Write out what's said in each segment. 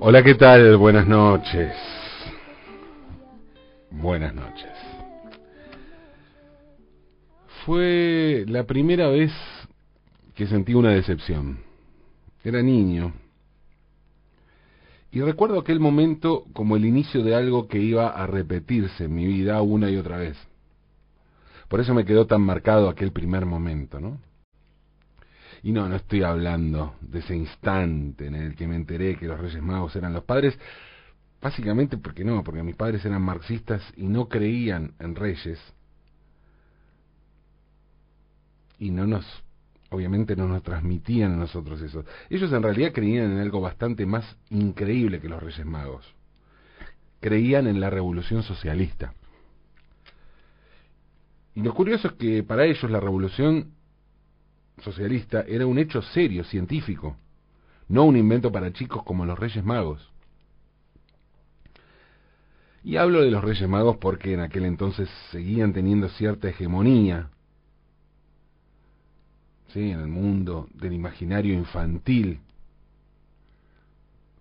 Hola, ¿qué tal? Buenas noches. Buenas noches. Fue la primera vez que sentí una decepción. Era niño. Y recuerdo aquel momento como el inicio de algo que iba a repetirse en mi vida una y otra vez. Por eso me quedó tan marcado aquel primer momento, ¿no? Y no, no estoy hablando de ese instante en el que me enteré que los Reyes Magos eran los padres, básicamente porque no, porque mis padres eran marxistas y no creían en reyes. Y no nos, obviamente no nos transmitían a nosotros eso. Ellos en realidad creían en algo bastante más increíble que los Reyes Magos. Creían en la revolución socialista. Y lo curioso es que para ellos la revolución socialista era un hecho serio, científico, no un invento para chicos como los Reyes Magos. Y hablo de los Reyes Magos porque en aquel entonces seguían teniendo cierta hegemonía ¿sí? en el mundo del imaginario infantil,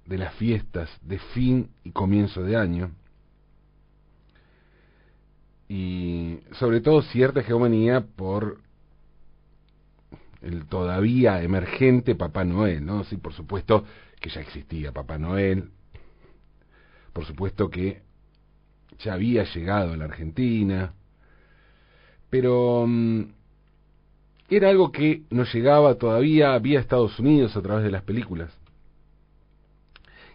de las fiestas de fin y comienzo de año, y sobre todo cierta hegemonía por el todavía emergente Papá Noel, ¿no? Sí, por supuesto que ya existía Papá Noel, por supuesto que ya había llegado a la Argentina, pero mm, era algo que nos llegaba todavía vía Estados Unidos a través de las películas.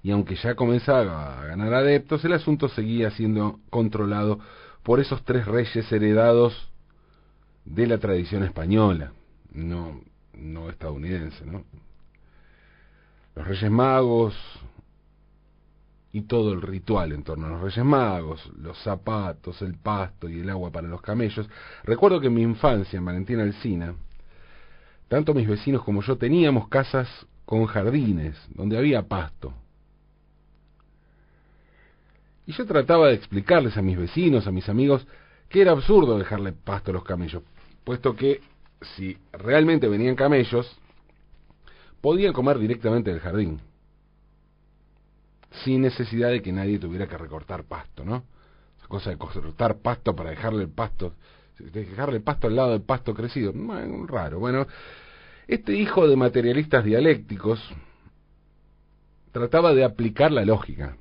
Y aunque ya comenzaba a ganar adeptos, el asunto seguía siendo controlado por esos tres reyes heredados de la tradición española no, no estadounidense, ¿no? Los Reyes Magos y todo el ritual en torno a los Reyes Magos, los zapatos, el pasto y el agua para los camellos. Recuerdo que en mi infancia en Valentina Alcina, tanto mis vecinos como yo teníamos casas con jardines donde había pasto. Y yo trataba de explicarles a mis vecinos, a mis amigos, que era absurdo dejarle pasto a los camellos, puesto que si realmente venían camellos, podían comer directamente del jardín, sin necesidad de que nadie tuviera que recortar pasto, ¿no? Esa cosa de cortar pasto para dejarle el pasto, dejarle el pasto al lado del pasto crecido, raro. Bueno, este hijo de materialistas dialécticos trataba de aplicar la lógica,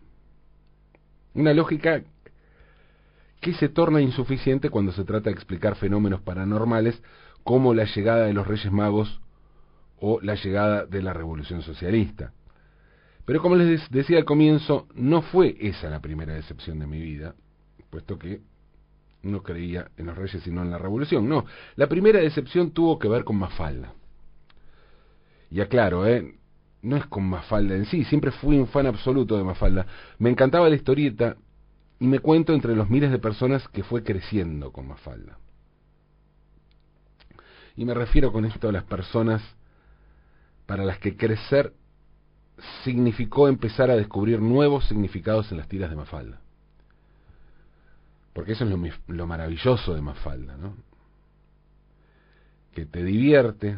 una lógica que se torna insuficiente cuando se trata de explicar fenómenos paranormales como la llegada de los Reyes Magos o la llegada de la Revolución Socialista. Pero como les decía al comienzo, no fue esa la primera decepción de mi vida, puesto que no creía en los reyes sino en la revolución. No, la primera decepción tuvo que ver con Mafalda. Y aclaro, ¿eh? no es con Mafalda en sí, siempre fui un fan absoluto de Mafalda. Me encantaba la historieta y me cuento entre los miles de personas que fue creciendo con Mafalda. Y me refiero con esto a las personas para las que crecer significó empezar a descubrir nuevos significados en las tiras de Mafalda. Porque eso es lo, lo maravilloso de Mafalda, ¿no? Que te divierte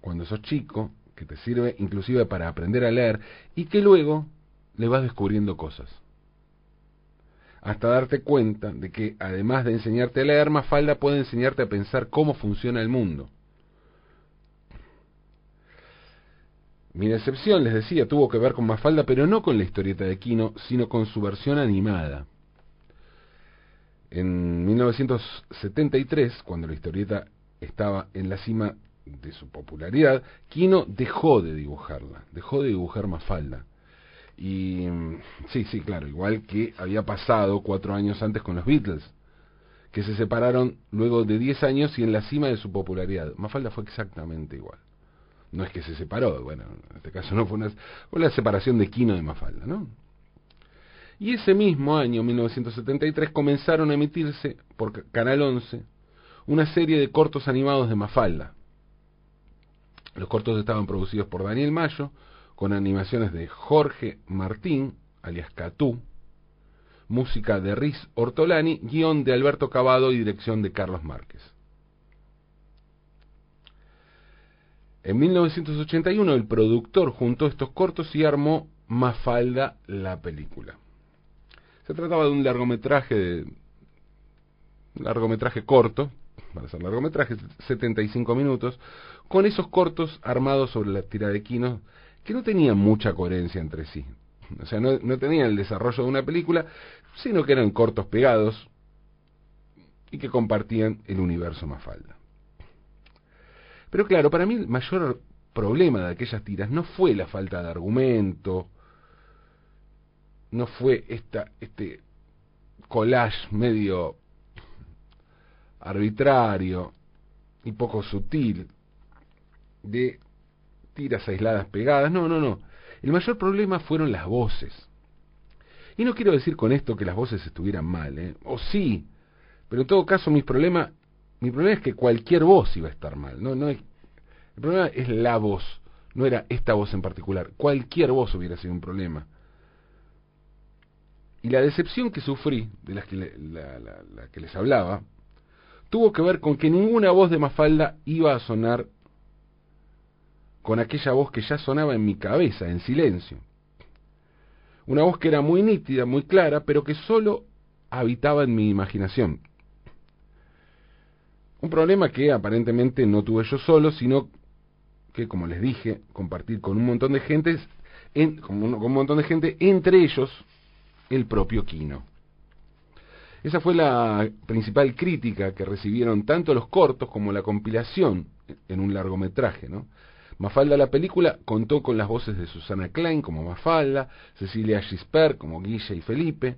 cuando sos chico, que te sirve inclusive para aprender a leer y que luego le vas descubriendo cosas hasta darte cuenta de que además de enseñarte a leer, Mafalda puede enseñarte a pensar cómo funciona el mundo. Mi decepción, les decía, tuvo que ver con Mafalda, pero no con la historieta de Quino, sino con su versión animada. En 1973, cuando la historieta estaba en la cima de su popularidad, Quino dejó de dibujarla, dejó de dibujar Mafalda y sí, sí, claro, igual que había pasado cuatro años antes con los Beatles, que se separaron luego de diez años y en la cima de su popularidad. Mafalda fue exactamente igual. No es que se separó, bueno, en este caso no fue una, fue la separación de Quino de Mafalda, ¿no? Y ese mismo año, 1973, comenzaron a emitirse por Canal 11 una serie de cortos animados de Mafalda. Los cortos estaban producidos por Daniel Mayo, con animaciones de Jorge Martín, alias Catú, música de Riz Ortolani, guion de Alberto Cavado y dirección de Carlos Márquez. En 1981 el productor juntó estos cortos y armó Mafalda la película. Se trataba de un largometraje de largometraje corto, para ser largometraje, 75 minutos, con esos cortos armados sobre la tira de Quino que no tenían mucha coherencia entre sí. O sea, no, tenían el desarrollo de una película, sino que eran cortos pegados y que compartían el universo Mafalda. Pero claro, para mí el mayor problema de aquellas tiras no fue la falta de argumento, no fue esta, este collage medio arbitrario y poco sutil de tiras aisladas pegadas, no, no, no. El mayor problema fueron las voces. Y no quiero decir con esto que las voces estuvieran mal, ¿eh? o sí, pero en todo caso mi problema, mi problema es que cualquier voz iba a estar mal, no, no el problema es la voz, no era esta voz en particular, cualquier voz hubiera sido un problema. Y la decepción que sufrí, de las que la que les hablaba, tuvo que ver con que ninguna voz de Mafalda iba a sonar con aquella voz que ya sonaba en mi cabeza, en silencio. Una voz que era muy nítida, muy clara, pero que solo habitaba en mi imaginación. Un problema que aparentemente no tuve yo solo, sino que, como les dije, compartir con un montón de gente, en, con un montón de gente, entre ellos el propio Quino. Esa fue la principal crítica que recibieron tanto los cortos como la compilación en un largometraje, ¿no? Mafalda la película contó con las voces de Susana Klein como Mafalda, Cecilia Gisper como Guilla y Felipe,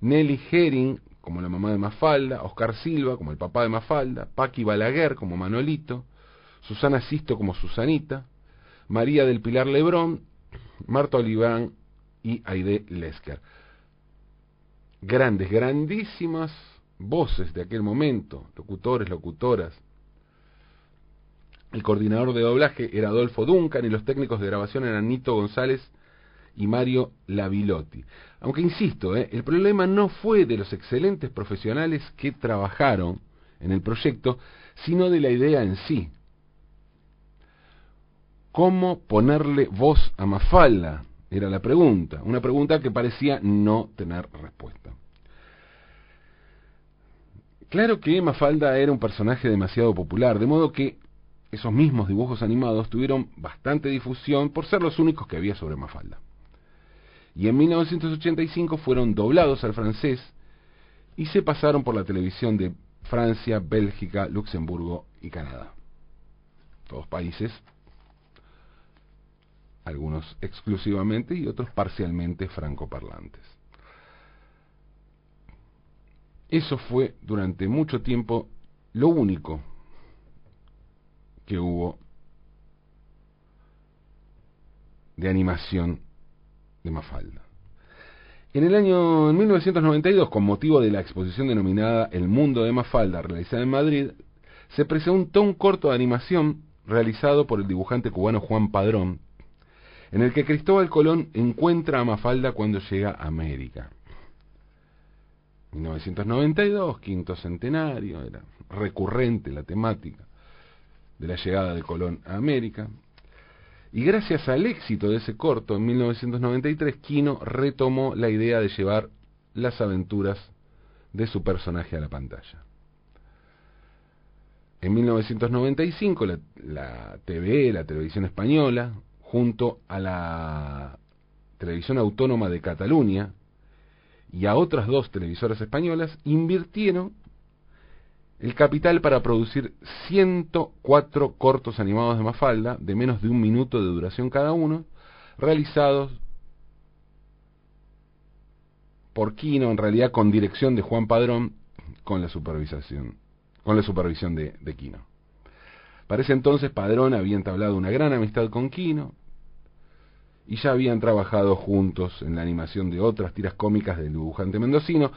Nelly Herring como la mamá de Mafalda, Oscar Silva como el papá de Mafalda, Paqui Balaguer como Manolito, Susana Sisto como Susanita, María del Pilar Lebrón, Marta Oliván y Aide Lesker grandes, grandísimas voces de aquel momento, locutores, locutoras. El coordinador de doblaje era Adolfo Duncan y los técnicos de grabación eran Nito González y Mario Lavilotti. Aunque insisto, ¿eh? el problema no fue de los excelentes profesionales que trabajaron en el proyecto, sino de la idea en sí. ¿Cómo ponerle voz a Mafalda? Era la pregunta, una pregunta que parecía no tener respuesta. Claro que Mafalda era un personaje demasiado popular, de modo que esos mismos dibujos animados tuvieron bastante difusión por ser los únicos que había sobre Mafalda. Y en 1985 fueron doblados al francés y se pasaron por la televisión de Francia, Bélgica, Luxemburgo y Canadá. Todos países algunos exclusivamente y otros parcialmente francoparlantes. Eso fue durante mucho tiempo lo único que hubo de animación de Mafalda. En el año 1992, con motivo de la exposición denominada El Mundo de Mafalda, realizada en Madrid, se presentó un corto de animación realizado por el dibujante cubano Juan Padrón, en el que Cristóbal Colón encuentra a Mafalda cuando llega a América. 1992, quinto centenario, era recurrente la temática de la llegada de Colón a América. Y gracias al éxito de ese corto, en 1993, Quino retomó la idea de llevar las aventuras de su personaje a la pantalla. En 1995, la, la TV, la televisión española, junto a la Televisión Autónoma de Cataluña y a otras dos televisoras españolas, invirtieron el capital para producir 104 cortos animados de Mafalda, de menos de un minuto de duración cada uno, realizados por Quino, en realidad con dirección de Juan Padrón, con la supervisación, con la supervisión de, de Quino. Para ese entonces Padrón había entablado una gran amistad con Quino, y ya habían trabajado juntos en la animación de otras tiras cómicas del dibujante mendocino,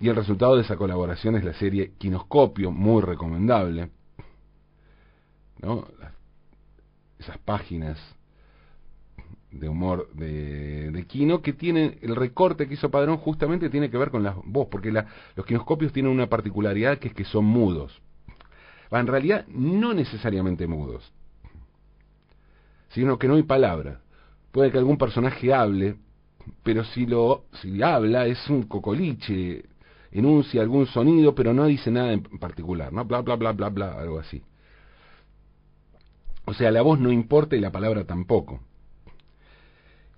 y el resultado de esa colaboración es la serie Quinoscopio, muy recomendable. ¿no? Esas páginas de humor de, de Quino que tienen el recorte que hizo Padrón justamente tiene que ver con la voz, porque la, los quinoscopios tienen una particularidad que es que son mudos. En realidad no necesariamente mudos, sino que no hay palabras puede que algún personaje hable, pero si lo si habla es un cocoliche, enuncia algún sonido, pero no dice nada en particular, ¿no? Bla bla bla bla bla, algo así. O sea, la voz no importa y la palabra tampoco.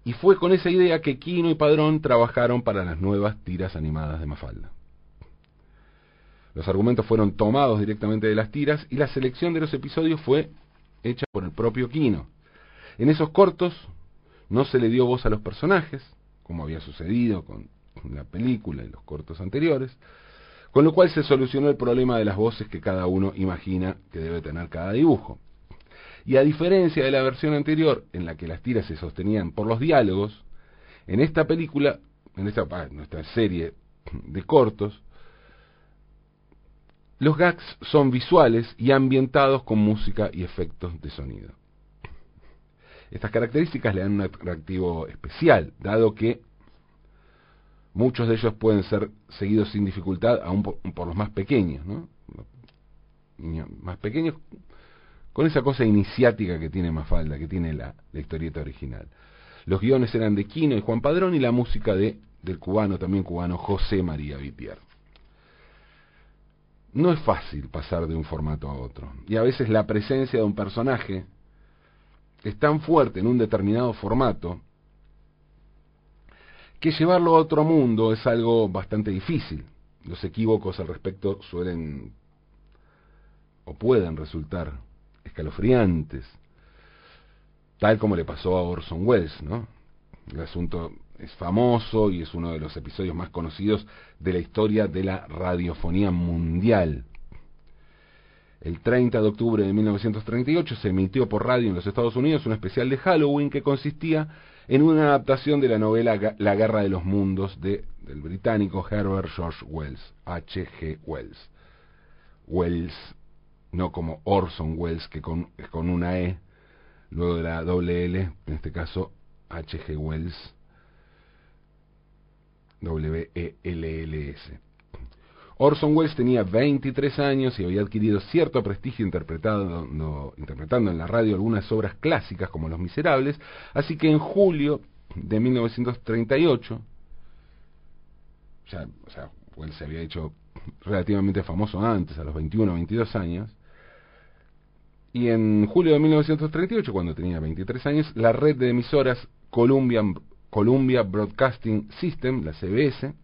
Y fue con esa idea que Quino y Padrón trabajaron para las nuevas tiras animadas de Mafalda. Los argumentos fueron tomados directamente de las tiras y la selección de los episodios fue hecha por el propio Quino. En esos cortos no se le dio voz a los personajes, como había sucedido con la película y los cortos anteriores, con lo cual se solucionó el problema de las voces que cada uno imagina que debe tener cada dibujo. Y a diferencia de la versión anterior, en la que las tiras se sostenían por los diálogos, en esta película, en esta ah, nuestra serie de cortos, los gags son visuales y ambientados con música y efectos de sonido. Estas características le dan un atractivo especial, dado que muchos de ellos pueden ser seguidos sin dificultad, aún por, los más pequeños, ¿no? más pequeños con esa cosa iniciática que tiene Mafalda, que tiene la, historieta original. Los guiones eran de Quino y Juan Padrón y la música de del cubano, también cubano, José María Vipier. No es fácil pasar de un formato a otro, y a veces la presencia de un personaje es tan fuerte en un determinado formato que llevarlo a otro mundo es algo bastante difícil. Los equívocos al respecto suelen o pueden resultar escalofriantes, tal como le pasó a Orson Welles, ¿no? El asunto es famoso y es uno de los episodios más conocidos de la historia de la radiofonía mundial. El 30 de octubre de 1938 se emitió por radio en los Estados Unidos un especial de Halloween que consistía en una adaptación de la novela La Guerra de los Mundos de, del británico Herbert George Wells, H.G. Wells. Wells no como Orson Welles, que con, con una E, luego de la doble L, en este caso H.G. Wells, W-E-L-L-S. Orson Welles tenía 23 años y había adquirido cierto prestigio interpretando, interpretando en la radio algunas obras clásicas como Los Miserables, así que en julio de 1938, ya, o sea, Wells se había hecho relativamente famoso antes, a los 21 o 22 años, y en julio de 1938, cuando tenía 23 años, la red de emisoras Columbia Broadcasting System, la CBS,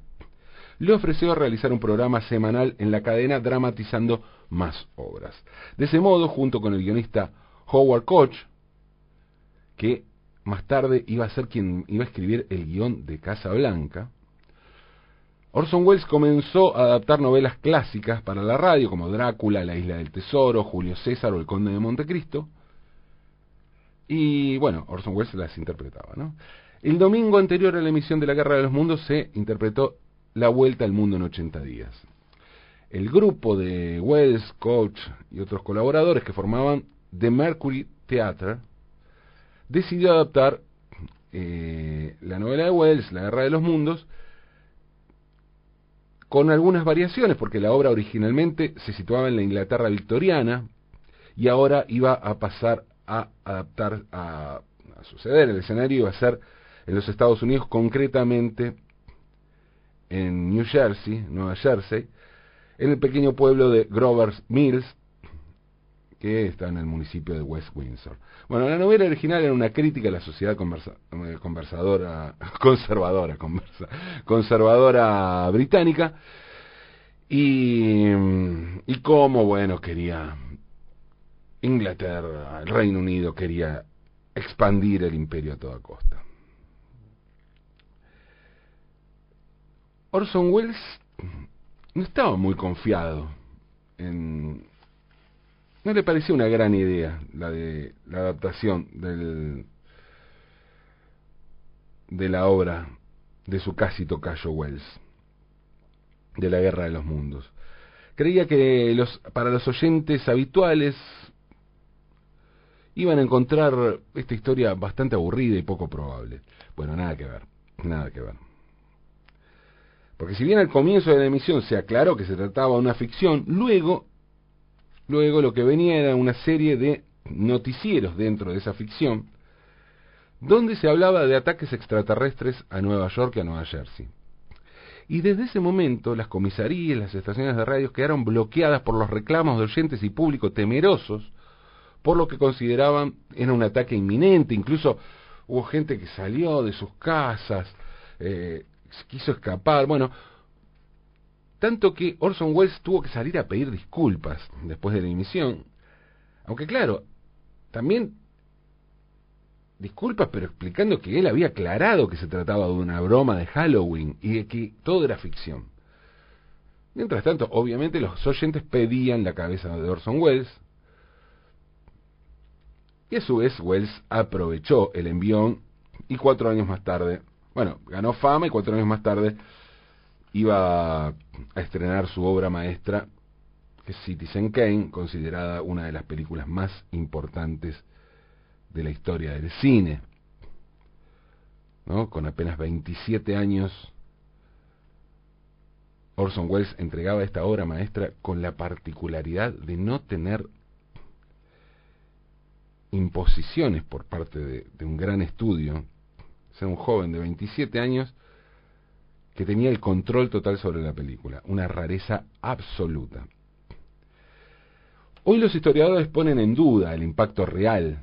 le ofreció realizar un programa semanal en la cadena dramatizando más obras. De ese modo, junto con el guionista Howard Koch, que más tarde iba a ser quien iba a escribir el guion de Casa Blanca, Orson Welles comenzó a adaptar novelas clásicas para la radio, como Drácula, La Isla del Tesoro, Julio César o El Conde de Montecristo. Y bueno, Orson Welles las interpretaba. El domingo anterior a la emisión de La Guerra de los Mundos se interpretó La Vuelta al Mundo en 80 días. El grupo de Wells, Coach y otros colaboradores que formaban The Mercury Theatre decidió adaptar eh, la novela de Wells, La Guerra de los Mundos, con algunas variaciones, porque la obra originalmente se situaba en la Inglaterra victoriana y ahora iba a pasar a adaptar, a, suceder, el escenario iba a ser en los Estados Unidos, concretamente en New Jersey, Nueva Jersey, en el pequeño pueblo de Grover's Mills, que está en el municipio de West Windsor. Bueno, la novela original era una crítica a la sociedad eh, conversadora, conservadora, conservadora británica y, y cómo, bueno, quería Inglaterra, el Reino Unido quería expandir el imperio a toda costa. Orson Welles no estaba muy confiado en no le pareció una gran idea la de la adaptación del, de la obra de su casi tocayo Wells, de la Guerra de los Mundos. Creía que los, para los oyentes habituales iban a encontrar esta historia bastante aburrida y poco probable. Bueno, nada que ver, nada que ver. Porque si bien al comienzo de la emisión se aclaró que se trataba de una ficción, luego Luego lo que venía era una serie de noticieros dentro de esa ficción, donde se hablaba de ataques extraterrestres a Nueva York y a Nueva Jersey. Y desde ese momento las comisarías, las estaciones de radio quedaron bloqueadas por los reclamos de oyentes y público temerosos por lo que consideraban era un ataque inminente. Incluso hubo gente que salió de sus casas, eh, quiso escapar. Bueno, tanto que Orson Welles tuvo que salir a pedir disculpas después de la emisión. Aunque claro, también disculpas, pero explicando que él había aclarado que se trataba de una broma de Halloween y de que todo era ficción. Mientras tanto, obviamente los oyentes pedían la cabeza de Orson Welles, y a su vez Welles aprovechó el envión y cuatro años más tarde, bueno, ganó fama y cuatro años más tarde iba a estrenar su obra maestra, Citizen Kane, considerada una de las películas más importantes de la historia del cine. Con apenas 27 años, Orson Welles entregaba esta obra maestra con la particularidad de no tener imposiciones por parte de un gran estudio, ser un joven de 27 años que tenía el control total sobre la película, una rareza absoluta. Hoy los historiadores ponen en duda el impacto real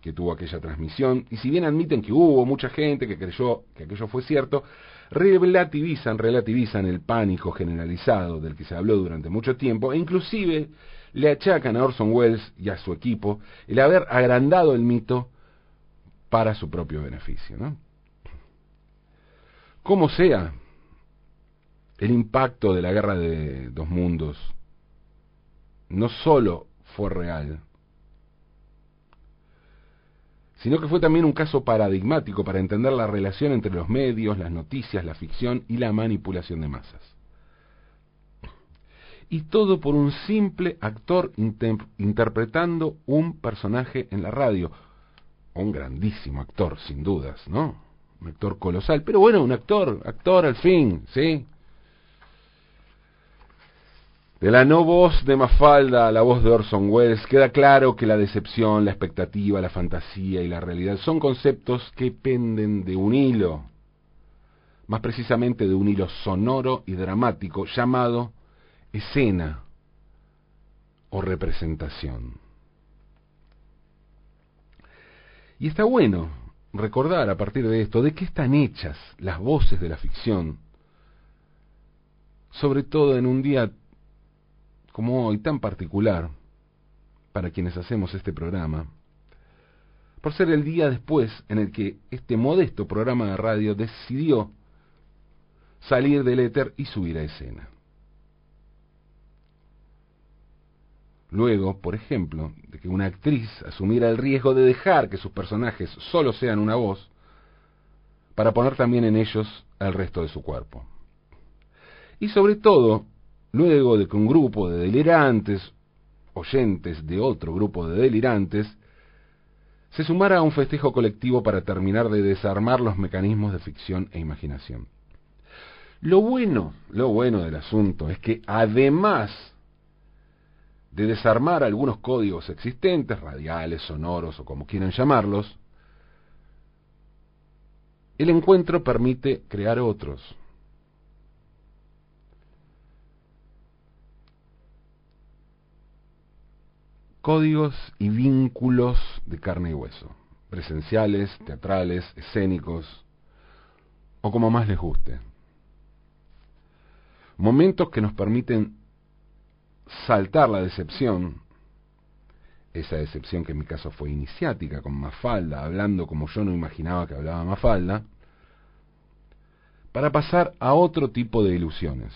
que tuvo aquella transmisión, y si bien admiten que hubo mucha gente que creyó que aquello fue cierto, relativizan, relativizan el pánico generalizado del que se habló durante mucho tiempo, e inclusive le achacan a Orson Welles y a su equipo el haber agrandado el mito para su propio beneficio. ¿no? Como sea, el impacto de la guerra de dos mundos no solo fue real, sino que fue también un caso paradigmático para entender la relación entre los medios, las noticias, la ficción y la manipulación de masas. Y todo por un simple actor interpretando un personaje en la radio. Un grandísimo actor, sin dudas, ¿no? Un actor colosal, pero bueno, un actor, actor al fin, ¿sí? De la no voz de Mafalda a la voz de Orson Welles queda claro que la decepción, la expectativa, la fantasía y la realidad son conceptos que penden de un hilo, más precisamente de un hilo sonoro y dramático llamado escena o representación. Y está bueno recordar a partir de esto de qué están hechas las voces de la ficción, sobre todo en un día como hoy tan particular para quienes hacemos este programa, por ser el día después en el que este modesto programa de radio decidió salir del éter y subir a escena. Luego, por ejemplo, de que una actriz asumiera el riesgo de dejar que sus personajes solo sean una voz, para poner también en ellos el resto de su cuerpo. Y sobre todo, luego de que un grupo de delirantes, oyentes de otro grupo de delirantes, se sumara a un festejo colectivo para terminar de desarmar los mecanismos de ficción e imaginación. Lo bueno, lo bueno del asunto es que además de desarmar algunos códigos existentes, radiales, sonoros o como quieran llamarlos, el encuentro permite crear otros, códigos y vínculos de carne y hueso, presenciales, teatrales, escénicos, o como más les guste. Momentos que nos permiten saltar la decepción, esa decepción que en mi caso fue iniciática, con Mafalda, hablando como yo no imaginaba que hablaba Mafalda, para pasar a otro tipo de ilusiones.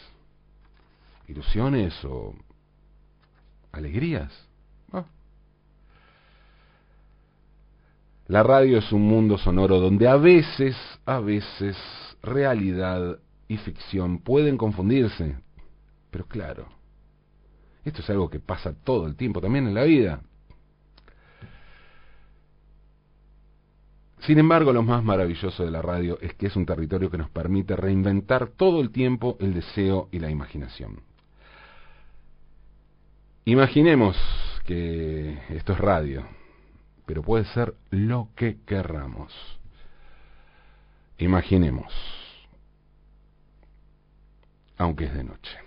Ilusiones o alegrías La radio es un mundo sonoro donde a veces, a veces, realidad y ficción pueden confundirse. Pero claro, esto es algo que pasa todo el tiempo también en la vida. Sin embargo, lo más maravilloso de la radio es que es un territorio que nos permite reinventar todo el tiempo el deseo y la imaginación. Imaginemos que esto es radio pero puede ser lo que querramos. Imaginemos, aunque es de noche.